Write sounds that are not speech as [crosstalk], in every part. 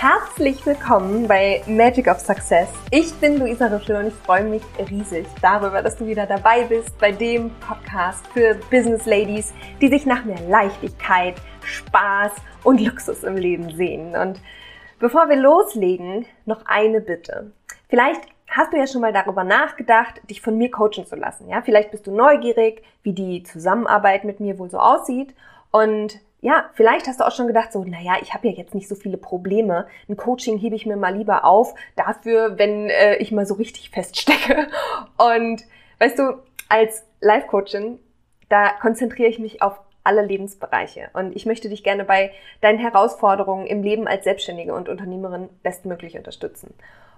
Herzlich willkommen bei Magic of Success. Ich bin Luisa Riffel und ich freue mich riesig darüber, dass du wieder dabei bist bei dem Podcast für Business Ladies, die sich nach mehr Leichtigkeit, Spaß und Luxus im Leben sehen. Und bevor wir loslegen, noch eine Bitte. Vielleicht hast du ja schon mal darüber nachgedacht, dich von mir coachen zu lassen. Ja, vielleicht bist du neugierig, wie die Zusammenarbeit mit mir wohl so aussieht und ja, vielleicht hast du auch schon gedacht, so, naja, ich habe ja jetzt nicht so viele Probleme. Ein Coaching hebe ich mir mal lieber auf, dafür, wenn äh, ich mal so richtig feststecke. [laughs] Und weißt du, als Life-Coachin, da konzentriere ich mich auf alle Lebensbereiche. Und ich möchte dich gerne bei deinen Herausforderungen im Leben als Selbstständige und Unternehmerin bestmöglich unterstützen.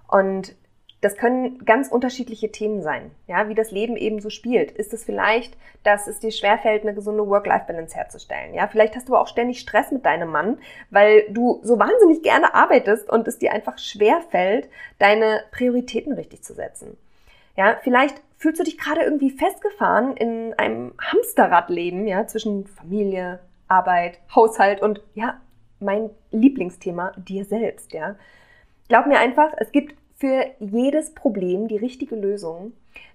Und das können ganz unterschiedliche Themen sein, ja, wie das Leben eben so spielt. Ist es vielleicht, dass es dir schwerfällt, eine gesunde Work-Life-Balance herzustellen, ja? Vielleicht hast du aber auch ständig Stress mit deinem Mann, weil du so wahnsinnig gerne arbeitest und es dir einfach schwerfällt, deine Prioritäten richtig zu setzen. Ja, vielleicht fühlst du dich gerade irgendwie festgefahren in einem Hamsterradleben, ja, zwischen Familie, Arbeit, Haushalt und ja, mein Lieblingsthema, dir selbst, ja. Glaub mir einfach, es gibt für jedes Problem die richtige Lösung.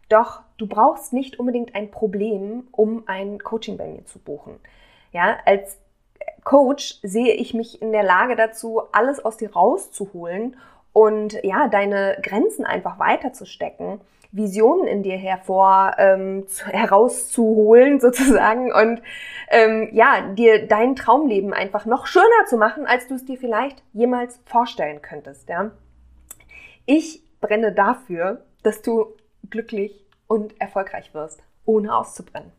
Doch du brauchst nicht unbedingt ein Problem, um ein Coaching bei mir zu buchen. Ja, als Coach sehe ich mich in der Lage dazu, alles aus dir rauszuholen und ja, deine Grenzen einfach weiterzustecken, Visionen in dir hervor ähm, zu, [laughs] herauszuholen sozusagen und ähm, ja, dir dein Traumleben einfach noch schöner zu machen, als du es dir vielleicht jemals vorstellen könntest. Ja, ich brenne dafür, dass du glücklich und erfolgreich wirst, ohne auszubrennen.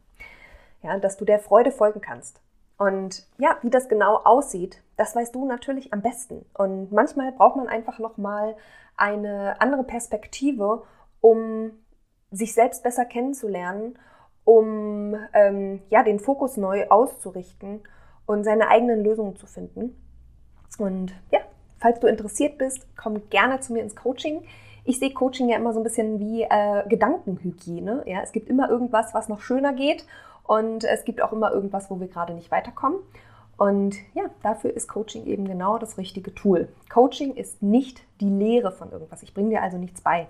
Ja, dass du der Freude folgen kannst. Und ja, wie das genau aussieht, das weißt du natürlich am besten. Und manchmal braucht man einfach nochmal eine andere Perspektive, um sich selbst besser kennenzulernen, um ähm, ja, den Fokus neu auszurichten und seine eigenen Lösungen zu finden. Und ja, Falls du interessiert bist, komm gerne zu mir ins Coaching. Ich sehe Coaching ja immer so ein bisschen wie äh, Gedankenhygiene. Ja? Es gibt immer irgendwas, was noch schöner geht und es gibt auch immer irgendwas, wo wir gerade nicht weiterkommen. Und ja, dafür ist Coaching eben genau das richtige Tool. Coaching ist nicht die Lehre von irgendwas. Ich bringe dir also nichts bei.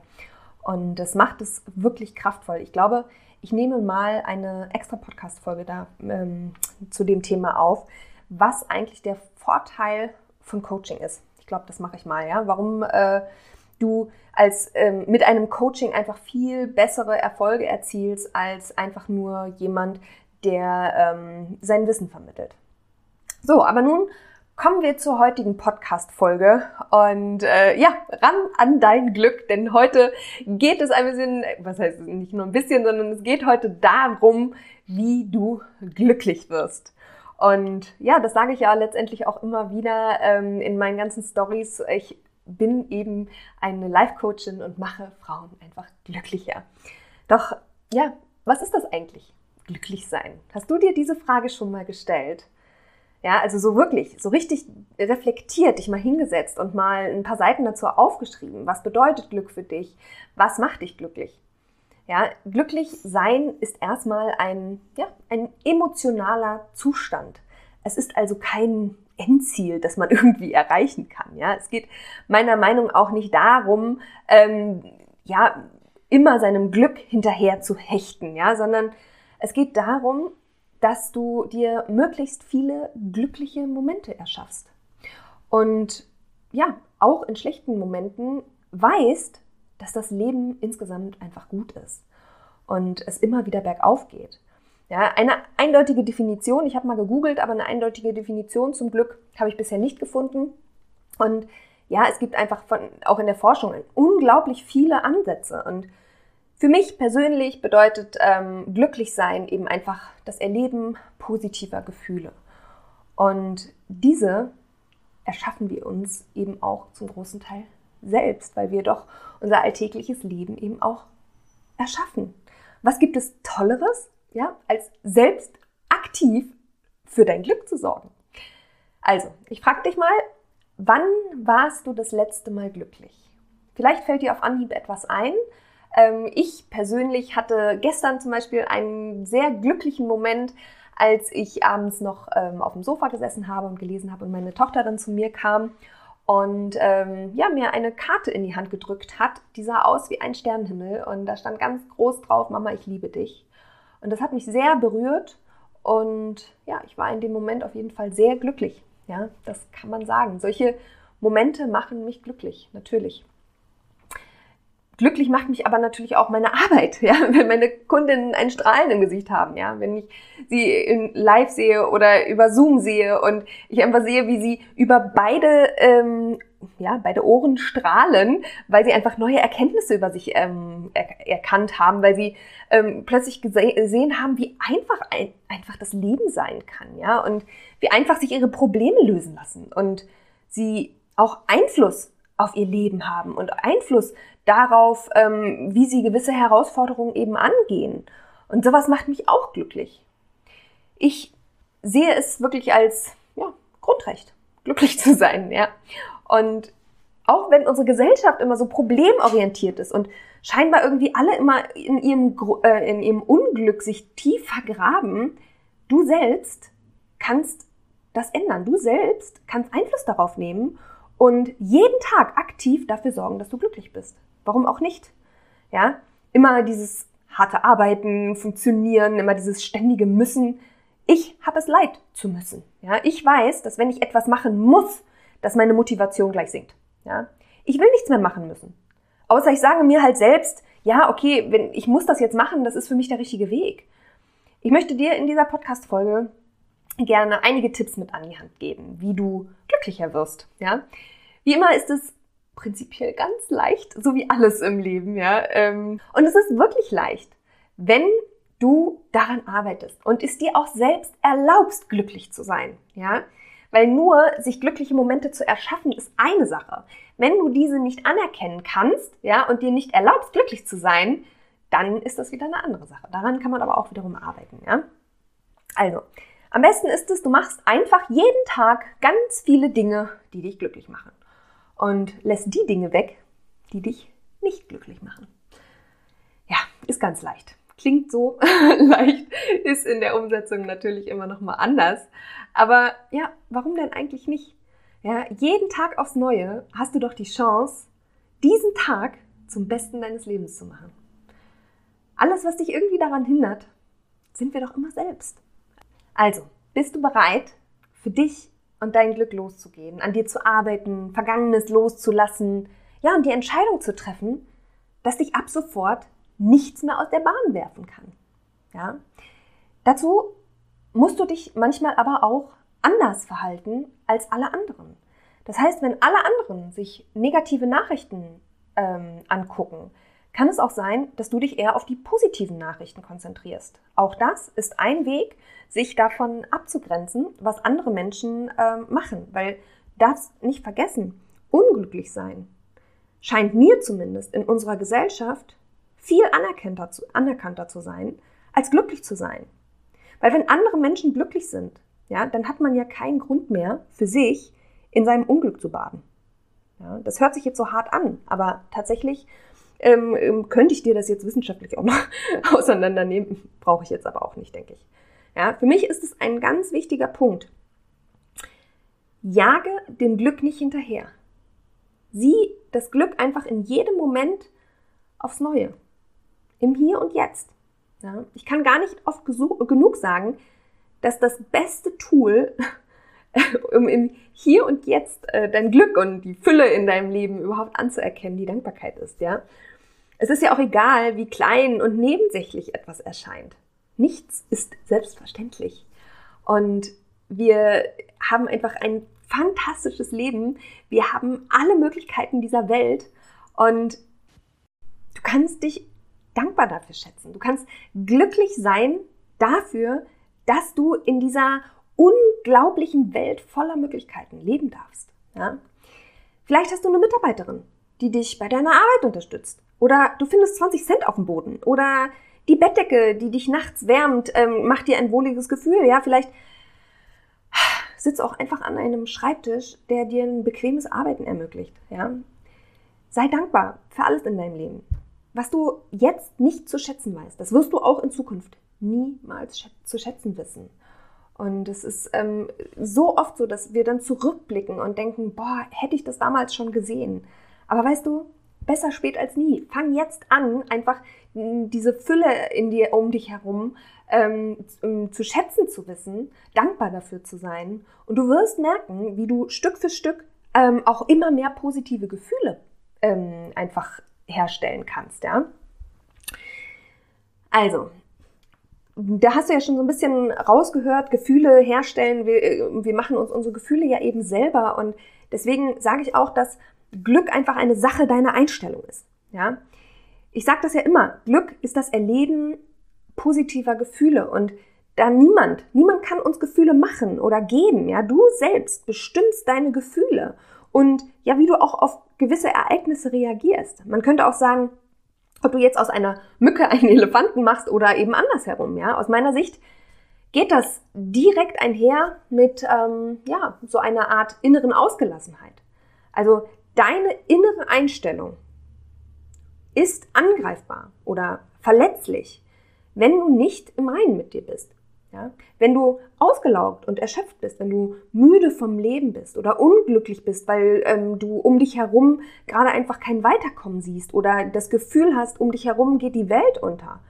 Und das macht es wirklich kraftvoll. Ich glaube, ich nehme mal eine extra Podcast-Folge da ähm, zu dem Thema auf, was eigentlich der Vorteil von Coaching ist. Ich glaube, das mache ich mal, ja. Warum äh, du als ähm, mit einem Coaching einfach viel bessere Erfolge erzielst als einfach nur jemand, der ähm, sein Wissen vermittelt. So, aber nun kommen wir zur heutigen Podcast-Folge und äh, ja, ran an dein Glück, denn heute geht es ein bisschen, was heißt nicht nur ein bisschen, sondern es geht heute darum, wie du glücklich wirst. Und ja, das sage ich ja letztendlich auch immer wieder ähm, in meinen ganzen Stories. Ich bin eben eine Life-Coachin und mache Frauen einfach glücklicher. Doch ja, was ist das eigentlich? Glücklich sein. Hast du dir diese Frage schon mal gestellt? Ja, also so wirklich, so richtig reflektiert, dich mal hingesetzt und mal ein paar Seiten dazu aufgeschrieben. Was bedeutet Glück für dich? Was macht dich glücklich? Ja, glücklich sein ist erstmal ein, ja, ein emotionaler Zustand. Es ist also kein Endziel, das man [laughs] irgendwie erreichen kann. Ja, es geht meiner Meinung auch nicht darum, ähm, ja, immer seinem Glück hinterher zu hechten, ja, sondern es geht darum, dass du dir möglichst viele glückliche Momente erschaffst. Und ja, auch in schlechten Momenten weißt, dass das Leben insgesamt einfach gut ist und es immer wieder bergauf geht. Ja, eine eindeutige Definition, ich habe mal gegoogelt, aber eine eindeutige Definition zum Glück habe ich bisher nicht gefunden. Und ja, es gibt einfach von, auch in der Forschung unglaublich viele Ansätze. Und für mich persönlich bedeutet ähm, glücklich sein eben einfach das Erleben positiver Gefühle. Und diese erschaffen wir uns eben auch zum großen Teil selbst, weil wir doch unser alltägliches Leben eben auch erschaffen. Was gibt es Tolleres, ja, als selbst aktiv für dein Glück zu sorgen? Also, ich frage dich mal, wann warst du das letzte Mal glücklich? Vielleicht fällt dir auf Anhieb etwas ein. Ähm, ich persönlich hatte gestern zum Beispiel einen sehr glücklichen Moment, als ich abends noch ähm, auf dem Sofa gesessen habe und gelesen habe und meine Tochter dann zu mir kam und ähm, ja, mir eine Karte in die Hand gedrückt hat, die sah aus wie ein Sternenhimmel und da stand ganz groß drauf, Mama, ich liebe dich. Und das hat mich sehr berührt und ja, ich war in dem Moment auf jeden Fall sehr glücklich. Ja, das kann man sagen. Solche Momente machen mich glücklich, natürlich. Glücklich macht mich aber natürlich auch meine Arbeit, [laughs] ja, wenn meine Kundinnen ein Strahlen im Gesicht haben, ja, wenn ich sie in Live sehe oder über Zoom sehe und ich einfach sehe, wie sie über beide, ähm, ja, beide Ohren strahlen, weil sie einfach neue Erkenntnisse über sich ähm, er erkannt haben, weil sie ähm, plötzlich gesehen haben, wie einfach ein, einfach das Leben sein kann, ja, und wie einfach sich ihre Probleme lösen lassen und sie auch Einfluss auf ihr Leben haben und Einfluss darauf, ähm, wie sie gewisse Herausforderungen eben angehen. Und sowas macht mich auch glücklich. Ich sehe es wirklich als ja, Grundrecht, glücklich zu sein, ja. Und auch wenn unsere Gesellschaft immer so problemorientiert ist und scheinbar irgendwie alle immer in ihrem, äh, in ihrem Unglück sich tief vergraben, du selbst kannst das ändern. Du selbst kannst Einfluss darauf nehmen und jeden Tag aktiv dafür sorgen, dass du glücklich bist. Warum auch nicht? Ja, immer dieses harte Arbeiten, funktionieren, immer dieses ständige Müssen. Ich habe es leid zu müssen. Ja, ich weiß, dass wenn ich etwas machen muss, dass meine Motivation gleich sinkt. Ja, ich will nichts mehr machen müssen. Außer ich sage mir halt selbst, ja, okay, wenn ich muss das jetzt machen, das ist für mich der richtige Weg. Ich möchte dir in dieser Podcast-Folge gerne einige Tipps mit an die Hand geben, wie du glücklicher wirst. Ja? Wie immer ist es prinzipiell ganz leicht, so wie alles im Leben. Ja? Ähm, und es ist wirklich leicht, wenn du daran arbeitest und es dir auch selbst erlaubst, glücklich zu sein. Ja? Weil nur sich glückliche Momente zu erschaffen, ist eine Sache. Wenn du diese nicht anerkennen kannst, ja, und dir nicht erlaubst, glücklich zu sein, dann ist das wieder eine andere Sache. Daran kann man aber auch wiederum arbeiten, ja. Also, am besten ist es, du machst einfach jeden Tag ganz viele Dinge, die dich glücklich machen. Und lässt die Dinge weg, die dich nicht glücklich machen. Ja, ist ganz leicht. Klingt so [laughs] leicht, ist in der Umsetzung natürlich immer noch mal anders. Aber ja, warum denn eigentlich nicht? Ja, jeden Tag aufs Neue hast du doch die Chance, diesen Tag zum Besten deines Lebens zu machen. Alles, was dich irgendwie daran hindert, sind wir doch immer selbst. Also, bist du bereit, für dich und dein Glück loszugehen, an dir zu arbeiten, Vergangenes loszulassen, ja, und die Entscheidung zu treffen, dass dich ab sofort nichts mehr aus der Bahn werfen kann. Ja? Dazu musst du dich manchmal aber auch anders verhalten als alle anderen. Das heißt, wenn alle anderen sich negative Nachrichten ähm, angucken, kann es auch sein, dass du dich eher auf die positiven Nachrichten konzentrierst. Auch das ist ein Weg, sich davon abzugrenzen, was andere Menschen äh, machen. Weil das nicht vergessen, unglücklich sein scheint mir zumindest in unserer Gesellschaft viel anerkannter zu, anerkannter zu sein, als glücklich zu sein. Weil wenn andere Menschen glücklich sind, ja, dann hat man ja keinen Grund mehr für sich in seinem Unglück zu baden. Ja, das hört sich jetzt so hart an, aber tatsächlich ähm, ähm, könnte ich dir das jetzt wissenschaftlich auch noch [laughs] auseinandernehmen. Brauche ich jetzt aber auch nicht, denke ich. Ja, für mich ist es ein ganz wichtiger Punkt. Jage dem Glück nicht hinterher. Sieh das Glück einfach in jedem Moment aufs Neue. Im Hier und Jetzt. Ja, ich kann gar nicht oft genug sagen, dass das beste Tool, [laughs] um im Hier und Jetzt äh, dein Glück und die Fülle in deinem Leben überhaupt anzuerkennen, die Dankbarkeit ist, ja. Es ist ja auch egal, wie klein und nebensächlich etwas erscheint. Nichts ist selbstverständlich. Und wir haben einfach ein fantastisches Leben. Wir haben alle Möglichkeiten dieser Welt und du kannst dich dankbar dafür schätzen. Du kannst glücklich sein dafür, dass du in dieser unglaublichen Welt voller Möglichkeiten leben darfst. Ja? Vielleicht hast du eine Mitarbeiterin, die dich bei deiner Arbeit unterstützt. Oder du findest 20 Cent auf dem Boden. Oder die Bettdecke, die dich nachts wärmt, ähm, macht dir ein wohliges Gefühl. Ja, vielleicht sitzt auch einfach an einem Schreibtisch, der dir ein bequemes Arbeiten ermöglicht. Ja, sei dankbar für alles in deinem Leben. Was du jetzt nicht zu schätzen weißt, das wirst du auch in Zukunft niemals zu schätzen wissen. Und es ist ähm, so oft so, dass wir dann zurückblicken und denken, boah, hätte ich das damals schon gesehen. Aber weißt du, besser spät als nie. Fang jetzt an, einfach diese Fülle in dir um dich herum ähm, zu schätzen zu wissen, dankbar dafür zu sein. Und du wirst merken, wie du Stück für Stück ähm, auch immer mehr positive Gefühle ähm, einfach herstellen kannst, ja. Also, da hast du ja schon so ein bisschen rausgehört, Gefühle herstellen. Wir, äh, wir machen uns unsere Gefühle ja eben selber. Und deswegen sage ich auch, dass Glück einfach eine Sache deiner Einstellung ist. Ja? Ich sage das ja immer, Glück ist das Erleben positiver Gefühle. Und da niemand, niemand kann uns Gefühle machen oder geben. Ja? Du selbst bestimmst deine Gefühle. Und ja, wie du auch auf gewisse Ereignisse reagierst. Man könnte auch sagen, ob du jetzt aus einer Mücke einen [laughs] Elefanten machst oder eben andersherum, ja. Aus meiner Sicht geht das direkt einher mit, ähm, ja, so einer Art inneren Ausgelassenheit. Also deine innere Einstellung ist angreifbar oder verletzlich, wenn du nicht im Reinen mit dir bist. Ja? Wenn du ausgelaugt und erschöpft bist, wenn du müde vom Leben bist oder unglücklich bist, weil ähm, du um dich herum gerade einfach kein Weiterkommen siehst oder das Gefühl hast, um dich herum geht die Welt unter,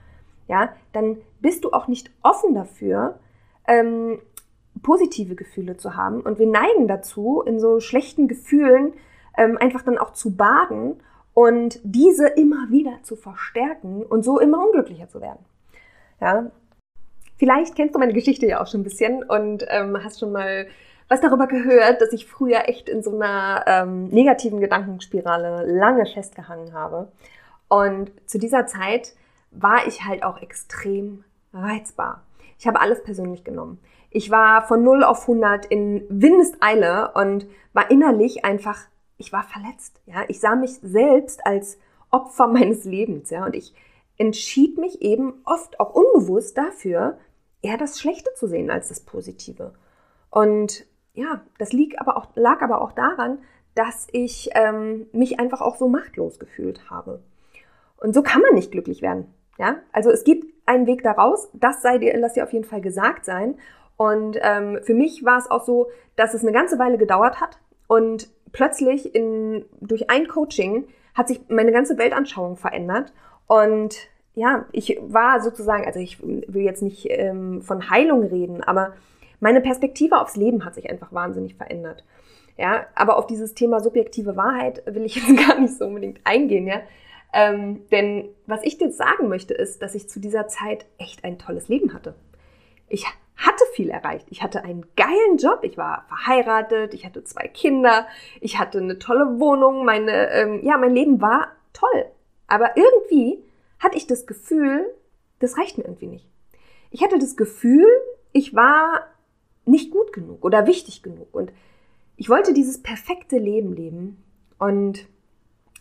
ja, dann bist du auch nicht offen dafür, ähm, positive Gefühle zu haben. Und wir neigen dazu, in so schlechten Gefühlen ähm, einfach dann auch zu baden und diese immer wieder zu verstärken und so immer unglücklicher zu werden. Ja, Vielleicht kennst du meine Geschichte ja auch schon ein bisschen und ähm, hast schon mal was darüber gehört, dass ich früher echt in so einer ähm, negativen Gedankenspirale lange festgehangen habe. Und zu dieser Zeit war ich halt auch extrem reizbar. Ich habe alles persönlich genommen. Ich war von 0 auf 100 in Windeseile und war innerlich einfach, ich war verletzt. Ja, ich sah mich selbst als Opfer meines Lebens. Ja, und ich entschied mich eben oft auch unbewusst dafür, eher das Schlechte zu sehen als das Positive. Und ja, das liegt aber auch, lag aber auch daran, dass ich ähm, mich einfach auch so machtlos gefühlt habe. Und so kann man nicht glücklich werden. Ja, also es gibt einen Weg daraus. Das sei dir, lass dir auf jeden Fall gesagt sein. Und ähm, für mich war es auch so, dass es eine ganze Weile gedauert hat und plötzlich in, durch ein Coaching hat sich meine ganze Weltanschauung verändert und ja, ich war sozusagen, also ich will jetzt nicht ähm, von Heilung reden, aber meine Perspektive aufs Leben hat sich einfach wahnsinnig verändert. Ja, aber auf dieses Thema subjektive Wahrheit will ich jetzt [laughs] gar nicht so unbedingt eingehen, ja. Ähm, denn was ich dir sagen möchte, ist, dass ich zu dieser Zeit echt ein tolles Leben hatte. Ich hatte viel erreicht. Ich hatte einen geilen Job. Ich war verheiratet. Ich hatte zwei Kinder. Ich hatte eine tolle Wohnung. Meine, ähm, ja, mein Leben war toll. Aber irgendwie hatte ich das Gefühl, das reicht mir irgendwie nicht. Ich hatte das Gefühl, ich war nicht gut genug oder wichtig genug und ich wollte dieses perfekte Leben leben und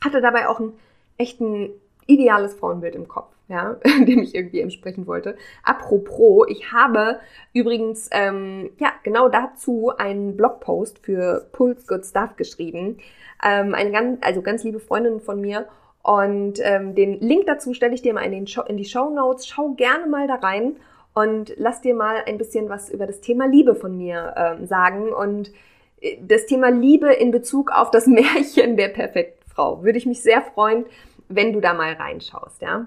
hatte dabei auch ein echt ein ideales Frauenbild im Kopf, ja, [laughs] dem ich irgendwie entsprechen wollte. Apropos, ich habe übrigens ähm, ja genau dazu einen Blogpost für Pulse Good Stuff geschrieben. Ähm, eine ganz, also ganz liebe Freundin von mir und ähm, den Link dazu stelle ich dir mal in, den Show, in die Show Notes. Schau gerne mal da rein und lass dir mal ein bisschen was über das Thema Liebe von mir ähm, sagen. Und äh, das Thema Liebe in Bezug auf das [laughs] Märchen der perfekten Frau. Würde ich mich sehr freuen, wenn du da mal reinschaust, ja.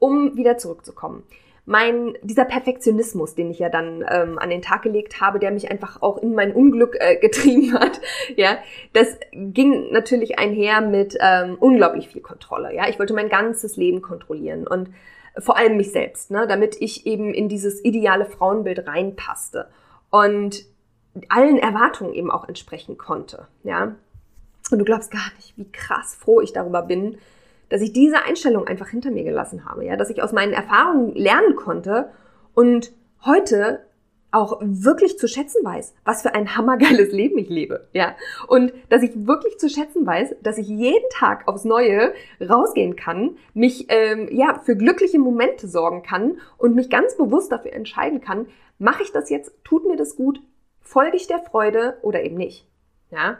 Um wieder zurückzukommen mein, dieser Perfektionismus, den ich ja dann ähm, an den Tag gelegt habe, der mich einfach auch in mein Unglück äh, getrieben [laughs] hat, ja, das ging natürlich einher mit ähm, unglaublich viel Kontrolle, ja. Ich wollte mein ganzes Leben kontrollieren und vor allem mich selbst, ne, damit ich eben in dieses ideale Frauenbild reinpasste und allen Erwartungen eben auch entsprechen konnte, ja. Und du glaubst gar nicht, wie krass froh ich darüber bin, dass ich diese Einstellung einfach hinter mir gelassen habe, ja, dass ich aus meinen Erfahrungen lernen konnte und heute auch wirklich zu schätzen weiß, was für ein hammergeiles [laughs] Leben ich lebe, ja. Und dass ich wirklich zu schätzen weiß, dass ich jeden Tag aufs Neue rausgehen kann, mich ähm, ja für glückliche Momente sorgen kann und mich ganz bewusst dafür entscheiden kann, mache ich das jetzt, tut mir das gut, folge ich der Freude oder eben nicht, ja.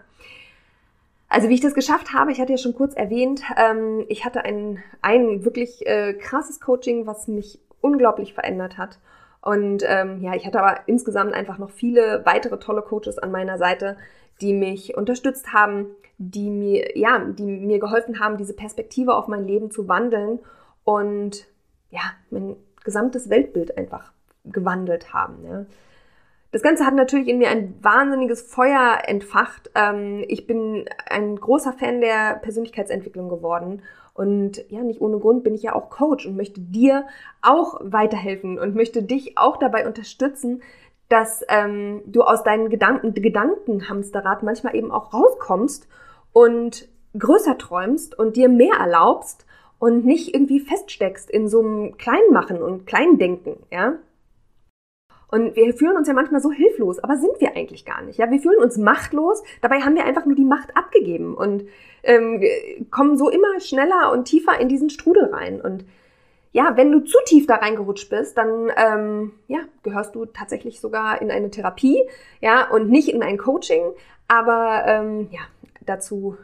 Also wie ich das geschafft habe, ich hatte ja schon kurz erwähnt, ähm, ich hatte ein, ein wirklich äh, krasses Coaching, was mich unglaublich verändert hat. Und ähm, ja, ich hatte aber insgesamt einfach noch viele weitere tolle Coaches an meiner Seite, die mich unterstützt haben, die mir, ja, die mir geholfen haben, diese Perspektive auf mein Leben zu wandeln und ja, mein gesamtes Weltbild einfach gewandelt haben. Ja. Das Ganze hat natürlich in mir ein wahnsinniges Feuer entfacht. Ähm, ich bin ein großer Fan der Persönlichkeitsentwicklung geworden. Und ja, nicht ohne Grund bin ich ja auch Coach und möchte dir auch weiterhelfen und möchte dich auch dabei unterstützen, dass ähm, du aus deinen Gedanken, Gedankenhamsterrad manchmal eben auch rauskommst und größer träumst und dir mehr erlaubst und nicht irgendwie feststeckst in so einem Kleinmachen und Kleindenken, ja. Und wir fühlen uns ja manchmal so hilflos, aber sind wir eigentlich gar nicht. Ja, wir fühlen uns machtlos. Dabei haben wir einfach nur die Macht abgegeben und ähm, kommen so immer schneller und tiefer in diesen Strudel rein. Und ja, wenn du zu tief da reingerutscht bist, dann ähm, ja, gehörst du tatsächlich sogar in eine Therapie, ja, und nicht in ein Coaching. Aber ähm, ja, dazu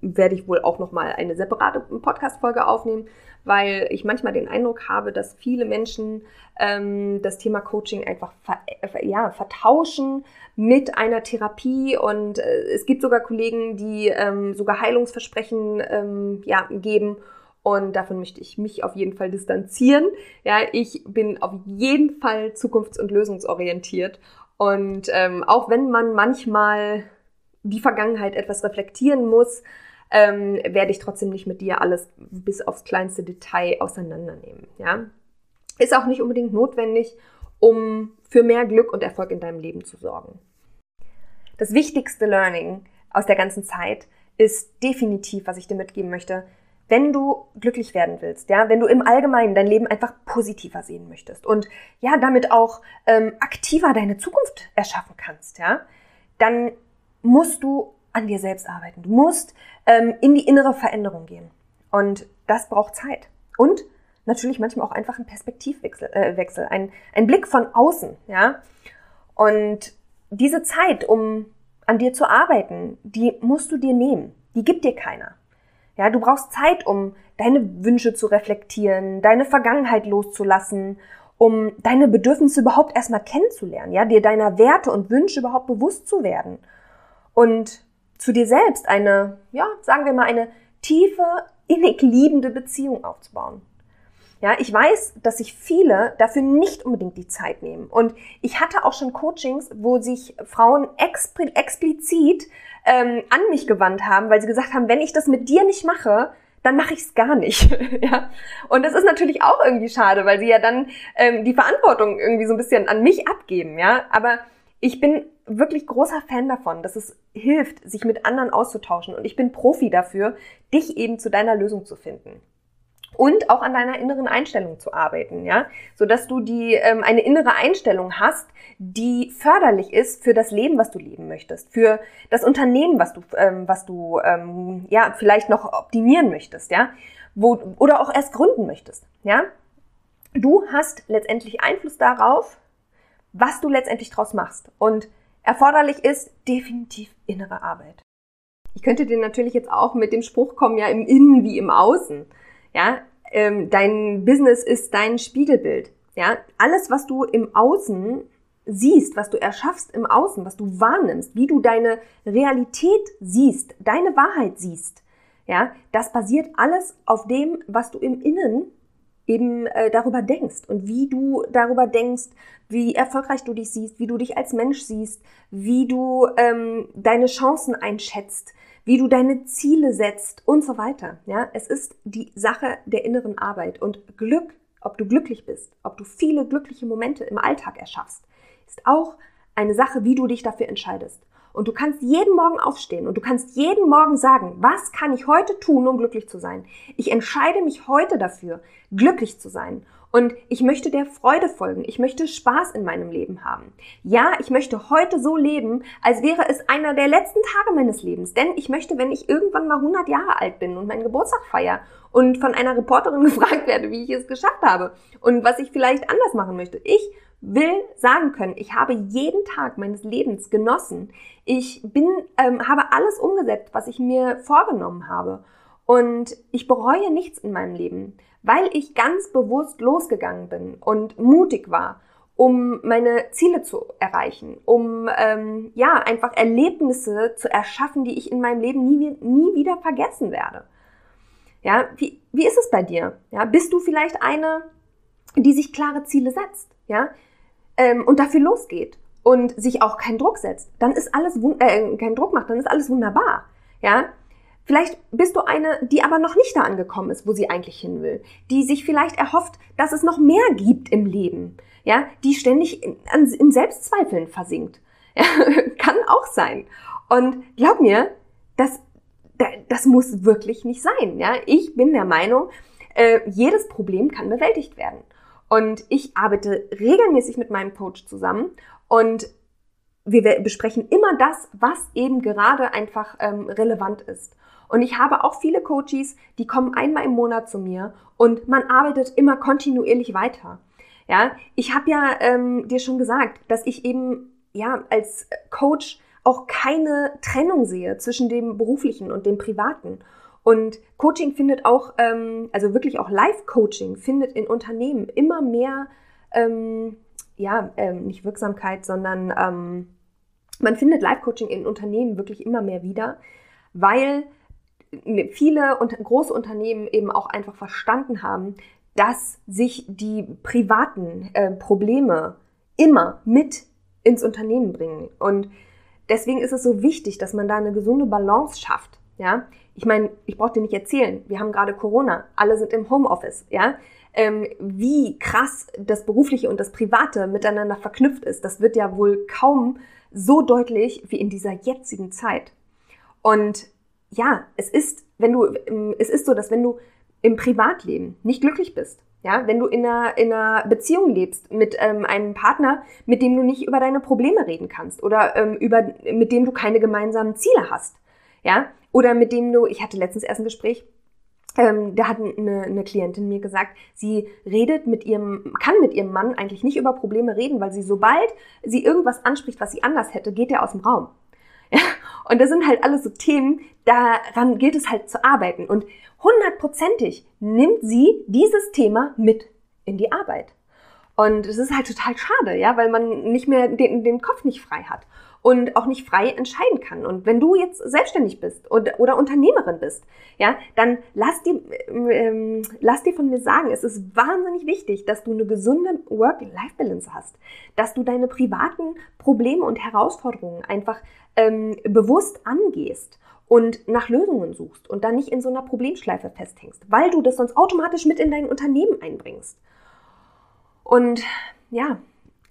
werde ich wohl auch noch mal eine separate Podcast-Folge aufnehmen, weil ich manchmal den Eindruck habe, dass viele Menschen ähm, das Thema Coaching einfach ver äh, ja, vertauschen mit einer Therapie. Und äh, es gibt sogar Kollegen, die ähm, sogar Heilungsversprechen ähm, ja, geben. Und davon möchte ich mich auf jeden Fall distanzieren. Ja, ich bin auf jeden Fall zukunfts- und lösungsorientiert. Und ähm, auch wenn man manchmal die Vergangenheit etwas reflektieren muss, ähm, werde ich trotzdem nicht mit dir alles bis aufs kleinste Detail auseinandernehmen. Ja? Ist auch nicht unbedingt notwendig, um für mehr Glück und Erfolg in deinem Leben zu sorgen. Das wichtigste Learning aus der ganzen Zeit ist definitiv, was ich dir mitgeben möchte, wenn du glücklich werden willst, ja, wenn du im Allgemeinen dein Leben einfach positiver sehen möchtest und ja, damit auch ähm, aktiver deine Zukunft erschaffen kannst, ja, dann musst du an dir selbst arbeiten. Du musst ähm, in die innere Veränderung gehen. Und das braucht Zeit. Und natürlich manchmal auch einfach ein Perspektivwechsel, äh, Wechsel, ein, ein Blick von außen, ja. Und diese Zeit, um an dir zu arbeiten, die musst du dir nehmen. Die gibt dir keiner. Ja, du brauchst Zeit, um deine Wünsche zu reflektieren, deine Vergangenheit loszulassen, um deine Bedürfnisse überhaupt erstmal kennenzulernen, ja, dir deiner Werte und Wünsche überhaupt bewusst zu werden. Und zu dir selbst eine, ja, sagen wir mal, eine tiefe, innig liebende Beziehung aufzubauen. Ja, ich weiß, dass sich viele dafür nicht unbedingt die Zeit nehmen. Und ich hatte auch schon Coachings, wo sich Frauen explizit ähm, an mich gewandt haben, weil sie gesagt haben, wenn ich das mit dir nicht mache, dann mache ich es gar nicht. [laughs] ja? Und das ist natürlich auch irgendwie schade, weil sie ja dann ähm, die Verantwortung irgendwie so ein bisschen an mich abgeben. Ja, aber ich bin wirklich großer Fan davon, dass es hilft, sich mit anderen auszutauschen. Und ich bin Profi dafür, dich eben zu deiner Lösung zu finden. Und auch an deiner inneren Einstellung zu arbeiten, ja, so dass du die ähm, eine innere Einstellung hast, die förderlich ist für das Leben, was du leben möchtest, für das Unternehmen, was du ähm, was du ähm, ja vielleicht noch optimieren möchtest, ja, wo oder auch erst gründen möchtest, ja. Du hast letztendlich Einfluss darauf, was du letztendlich draus machst. Und erforderlich ist definitiv innere Arbeit. Ich könnte dir natürlich jetzt auch mit dem Spruch kommen, ja, im Innen wie im Außen. Ja, ähm, dein Business ist dein Spiegelbild. Ja, alles, was du im Außen siehst, was du erschaffst im Außen, was du wahrnimmst, wie du deine Realität siehst, deine Wahrheit siehst, ja, das basiert alles auf dem, was du im Innen eben äh, darüber denkst und wie du darüber denkst, wie erfolgreich du dich siehst, wie du dich als Mensch siehst, wie du ähm, deine Chancen einschätzt, wie du deine Ziele setzt und so weiter. Ja, es ist die Sache der inneren Arbeit und Glück, ob du glücklich bist, ob du viele glückliche Momente im Alltag erschaffst, ist auch eine Sache, wie du dich dafür entscheidest. Und du kannst jeden Morgen aufstehen und du kannst jeden Morgen sagen, was kann ich heute tun, um glücklich zu sein? Ich entscheide mich heute dafür, glücklich zu sein. Und ich möchte der Freude folgen. Ich möchte Spaß in meinem Leben haben. Ja, ich möchte heute so leben, als wäre es einer der letzten Tage meines Lebens. Denn ich möchte, wenn ich irgendwann mal 100 Jahre alt bin und meinen Geburtstag feier und von einer Reporterin [laughs] gefragt werde, wie ich es geschafft habe und was ich vielleicht anders machen möchte. Ich will sagen können, ich habe jeden Tag meines Lebens genossen. Ich bin, ähm, habe alles umgesetzt, was ich mir vorgenommen habe. Und ich bereue nichts in meinem Leben, weil ich ganz bewusst losgegangen bin und mutig war, um meine Ziele zu erreichen, um ähm, ja einfach Erlebnisse zu erschaffen, die ich in meinem Leben nie, nie wieder vergessen werde. Ja, wie, wie ist es bei dir? Ja, bist du vielleicht eine, die sich klare Ziele setzt, ja, ähm, und dafür losgeht und sich auch keinen Druck setzt? Dann ist alles äh, keinen Druck macht, dann ist alles wunderbar, ja. Vielleicht bist du eine, die aber noch nicht da angekommen ist, wo sie eigentlich hin will, die sich vielleicht erhofft, dass es noch mehr gibt im Leben, ja, die ständig in, in Selbstzweifeln versinkt. [laughs] Ja, kann auch sein. Und glaub mir, das, das muss wirklich nicht sein. Ja, ich bin der Meinung, äh, jedes Problem kann bewältigt werden. Und ich arbeite regelmäßig mit meinem Coach zusammen und wir besprechen immer das, was eben gerade einfach ähm, relevant ist. Und ich habe auch viele Coaches, die kommen einmal im Monat zu mir und man arbeitet immer kontinuierlich weiter. Ja, ich habe ja ähm, dir schon gesagt, dass ich eben ja als Coach auch keine Trennung sehe zwischen dem beruflichen und dem privaten. Und Coaching findet auch, ähm, also wirklich auch Live-Coaching findet in Unternehmen immer mehr, ähm, ja, ähm, nicht Wirksamkeit, sondern ähm, man findet Live-Coaching in Unternehmen wirklich immer mehr wieder, weil viele und große Unternehmen eben auch einfach verstanden haben, dass sich die privaten äh, Probleme immer mit ins Unternehmen bringen. Und deswegen ist es so wichtig, dass man da eine gesunde Balance schafft. Ja, ich meine, ich brauche dir nicht erzählen, wir haben gerade Corona, alle sind im Homeoffice, ja. Ähm, wie krass das Berufliche und das Private miteinander verknüpft ist, das wird ja wohl kaum so deutlich wie in dieser jetzigen Zeit. Und ja, es ist, wenn du, ähm, es ist so, dass wenn du im Privatleben nicht glücklich bist, ja, wenn du in einer, in einer Beziehung lebst mit ähm, einem Partner, mit dem du nicht über deine Probleme reden kannst oder ähm, über, mit dem du keine gemeinsamen Ziele hast, ja, oder mit dem du, ich hatte letztens erst ein Gespräch, ähm, da hat eine, eine Klientin mir gesagt, sie redet mit ihrem, kann mit ihrem Mann eigentlich nicht über Probleme reden, weil sie sobald sie irgendwas anspricht, was sie anders hätte, geht er aus dem Raum. [laughs] Ja? Und das sind halt alles so Themen, daran gilt es halt zu arbeiten. Und hundertprozentig nimmt sie dieses Thema mit in die Arbeit. Und es ist halt total schade, ja, weil man nicht mehr den, den Kopf nicht frei hat und auch nicht frei entscheiden kann. Und wenn du jetzt selbstständig bist oder, oder Unternehmerin bist, ja, dann lass dir, ähm, lass dir von mir sagen, es ist wahnsinnig wichtig, dass du eine gesunde Work-Life-Balance hast, dass du deine privaten Probleme und Herausforderungen einfach ähm, bewusst angehst und nach Lösungen suchst und dann nicht in so einer Problemschleife festhängst, weil du das sonst automatisch mit in dein Unternehmen einbringst. Und ja,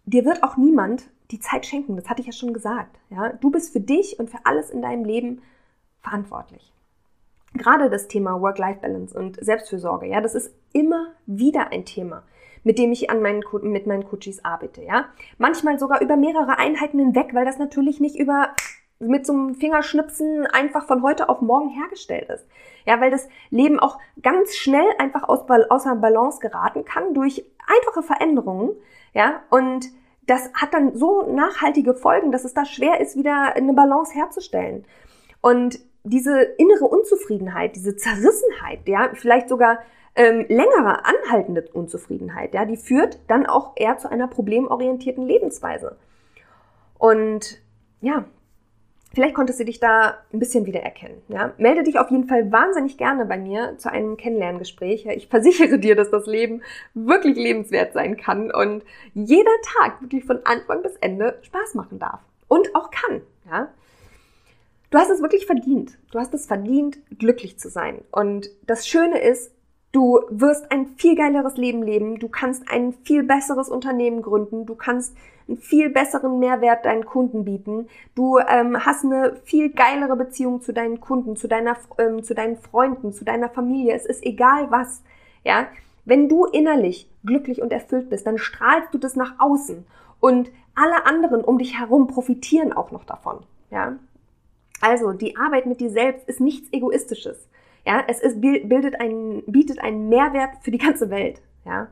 dir wird auch niemand die Zeit schenken, das hatte ich ja schon gesagt. Ja? Du bist für dich und für alles in deinem Leben verantwortlich. Gerade das Thema Work-Life-Balance und Selbstfürsorge, ja, das ist immer wieder ein Thema, mit dem ich an meinen, mit meinen Coaches arbeite, ja. Manchmal sogar über mehrere Einheiten hinweg, weil das natürlich nicht über mit so einem Fingerschnipsen einfach von heute auf morgen hergestellt ist. Ja, weil das Leben auch ganz schnell einfach aus, außer Balance geraten kann durch einfache Veränderungen. Ja, und das hat dann so nachhaltige Folgen, dass es da schwer ist, wieder eine Balance herzustellen. Und diese innere Unzufriedenheit, diese Zerrissenheit, ja, vielleicht sogar ähm, längere anhaltende Unzufriedenheit, ja, die führt dann auch eher zu einer problemorientierten Lebensweise. Und ja, Vielleicht konntest du dich da ein bisschen wiedererkennen. Ja? Melde dich auf jeden Fall wahnsinnig gerne bei mir zu einem Kennenlerngespräch. Ich versichere dir, dass das Leben wirklich lebenswert sein kann und jeder Tag wirklich von Anfang bis Ende Spaß machen darf und auch kann. Ja? Du hast es wirklich verdient. Du hast es verdient, glücklich zu sein. Und das Schöne ist, Du wirst ein viel geileres Leben leben. Du kannst ein viel besseres Unternehmen gründen. Du kannst einen viel besseren Mehrwert deinen Kunden bieten. Du ähm, hast eine viel geilere Beziehung zu deinen Kunden, zu deiner, ähm, zu deinen Freunden, zu deiner Familie. Es ist egal was. Ja, wenn du innerlich glücklich und erfüllt bist, dann strahlst du das nach außen und alle anderen um dich herum profitieren auch noch davon. Ja, also die Arbeit mit dir selbst ist nichts Egoistisches. Ja, es ist, bildet einen, bietet einen Mehrwert für die ganze Welt. Ja.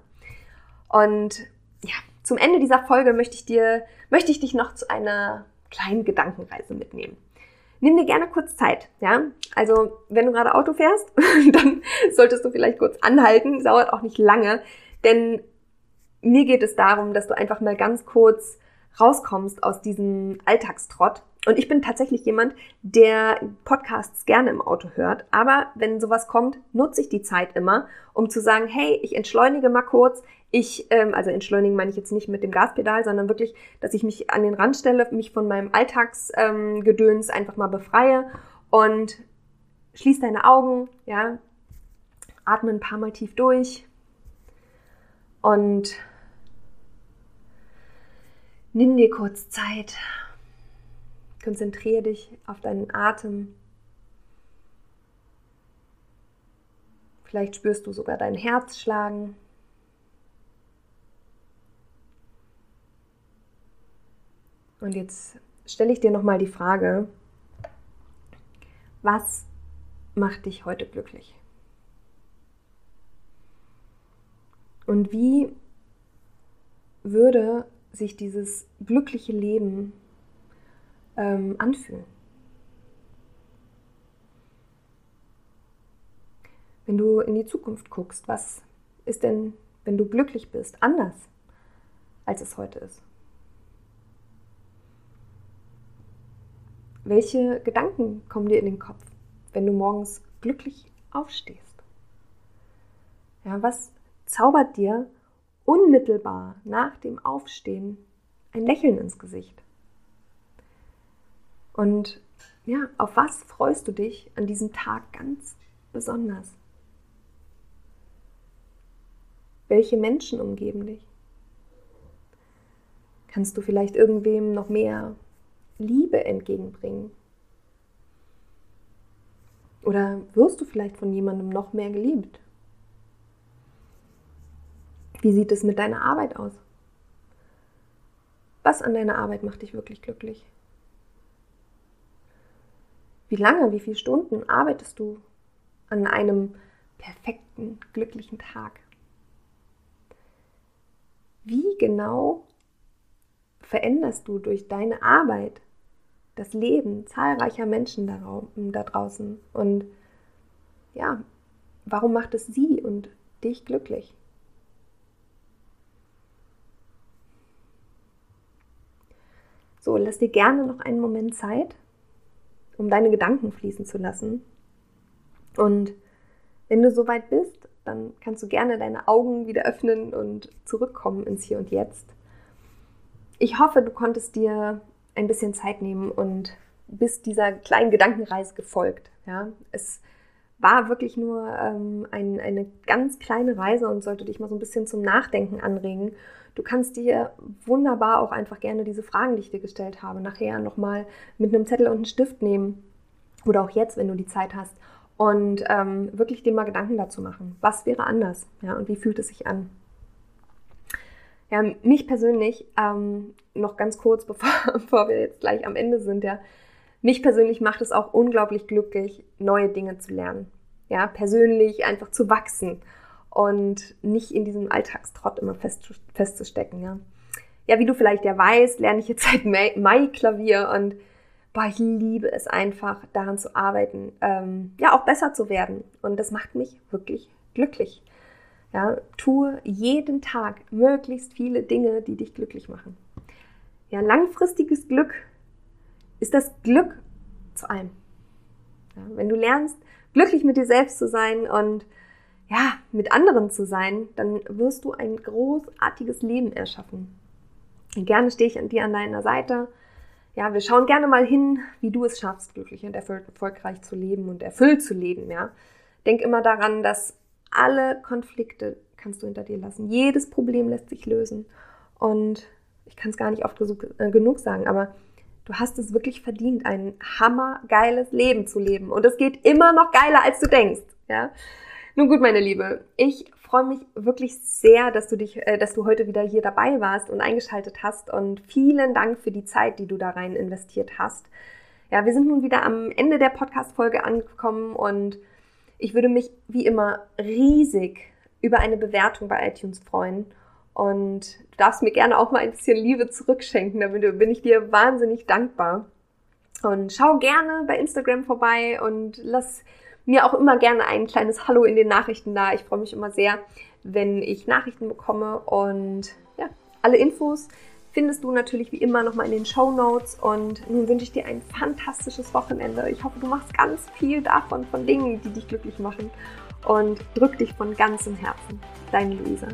Und ja, zum Ende dieser Folge möchte ich dir, möchte ich dich noch zu einer kleinen Gedankenreise mitnehmen. nimm dir gerne kurz Zeit, ja. Also, wenn du gerade Auto fährst, [laughs] dann solltest du vielleicht kurz anhalten. Dauert auch nicht lange, denn mir geht es darum, dass du einfach mal ganz kurz rauskommst aus diesem Alltagstrott. Und ich bin tatsächlich jemand, der Podcasts gerne im Auto hört. Aber wenn sowas kommt, nutze ich die Zeit immer, um zu sagen, hey, ich entschleunige mal kurz. Ich, ähm, also entschleunigen meine ich jetzt nicht mit dem Gaspedal, sondern wirklich, dass ich mich an den Rand stelle, mich von meinem Alltagsgedöns ähm, einfach mal befreie und schließ deine Augen, ja, atme ein paar Mal tief durch und Nimm dir kurz Zeit. Konzentriere dich auf deinen Atem. Vielleicht spürst du sogar dein Herz schlagen. Und jetzt stelle ich dir nochmal die Frage, was macht dich heute glücklich? Und wie würde sich dieses glückliche Leben ähm, anfühlen. Wenn du in die Zukunft guckst, was ist denn, wenn du glücklich bist, anders, als es heute ist? Welche Gedanken kommen dir in den Kopf, wenn du morgens glücklich aufstehst? Ja, was zaubert dir unmittelbar nach dem Aufstehen ein Lächeln ins Gesicht. Und ja, auf was freust du dich an diesem Tag ganz besonders? Welche Menschen umgeben dich? Kannst du vielleicht irgendwem noch mehr Liebe entgegenbringen? Oder wirst du vielleicht von jemandem noch mehr geliebt? Wie sieht es mit deiner Arbeit aus? Was an deiner Arbeit macht dich wirklich glücklich? Wie lange, wie viele Stunden arbeitest du an einem perfekten, glücklichen Tag? Wie genau veränderst du durch deine Arbeit das Leben zahlreicher Menschen da draußen? Und ja, warum macht es sie und dich glücklich? So, lass dir gerne noch einen Moment Zeit, um deine Gedanken fließen zu lassen. Und wenn du soweit bist, dann kannst du gerne deine Augen wieder öffnen und zurückkommen ins Hier und Jetzt. Ich hoffe, du konntest dir ein bisschen Zeit nehmen und bist dieser kleinen Gedankenreise gefolgt. Ja, es war wirklich nur ähm, ein, eine ganz kleine Reise und sollte dich mal so ein bisschen zum Nachdenken anregen. Du kannst dir wunderbar auch einfach gerne diese Fragen, die ich dir gestellt habe, nachher nochmal mit einem Zettel und einem Stift nehmen. Oder auch jetzt, wenn du die Zeit hast. Und ähm, wirklich dir mal Gedanken dazu machen. Was wäre anders? Ja, und wie fühlt es sich an? Ja, mich persönlich, ähm, noch ganz kurz, bevor, [laughs] bevor wir jetzt gleich am Ende sind, ja, mich persönlich macht es auch unglaublich glücklich, neue Dinge zu lernen. Ja, persönlich einfach zu wachsen und nicht in diesem Alltagstrott immer fest, festzustecken. Ja. ja, wie du vielleicht ja weißt, lerne ich jetzt seit Mai, Klavier und boah, ich liebe es einfach, daran zu arbeiten, ähm, ja, auch besser zu werden. Und das macht mich wirklich glücklich. Ja, tue jeden Tag möglichst viele Dinge, die dich glücklich machen. Ja, langfristiges Glück ist das Glück zu allem. Ja, wenn du lernst, glücklich mit dir selbst zu sein und ja, mit anderen zu sein, dann wirst du ein großartiges Leben erschaffen. Gerne stehe ich an dir an deiner Seite. Ja, wir schauen gerne mal hin, wie du es schaffst, glücklich und erfolgreich zu leben und erfüllt zu leben, ja. Denk immer daran, dass alle Konflikte kannst du hinter dir lassen. Jedes Problem lässt sich lösen. Und ich kann es gar nicht oft äh, genug sagen, aber du hast es wirklich verdient, ein hammergeiles Leben zu leben. Und es geht immer noch geiler, als du denkst, ja. Nun gut, meine Liebe, ich freue mich wirklich sehr, dass du dich, äh, dass du heute wieder hier dabei warst und eingeschaltet hast und vielen Dank für die Zeit, die du da rein investiert hast. Ja, wir sind nun wieder am Ende der Podcast-Folge angekommen und ich würde mich wie immer riesig über eine Bewertung bei iTunes freuen. Und du darfst mir gerne auch mal ein bisschen Liebe zurückschenken, da bin ich dir wahnsinnig dankbar. Und schau gerne bei Instagram vorbei und lass mir auch immer gerne ein kleines Hallo in den Nachrichten da. Ich freue mich immer sehr, wenn ich Nachrichten bekomme. Und ja, alle Infos findest du natürlich wie immer nochmal in den Show Notes. Und nun wünsche ich dir ein fantastisches Wochenende. Ich hoffe, du machst ganz viel davon, von Dingen, die dich glücklich machen. Und drück dich von ganzem Herzen. Deine Luisa.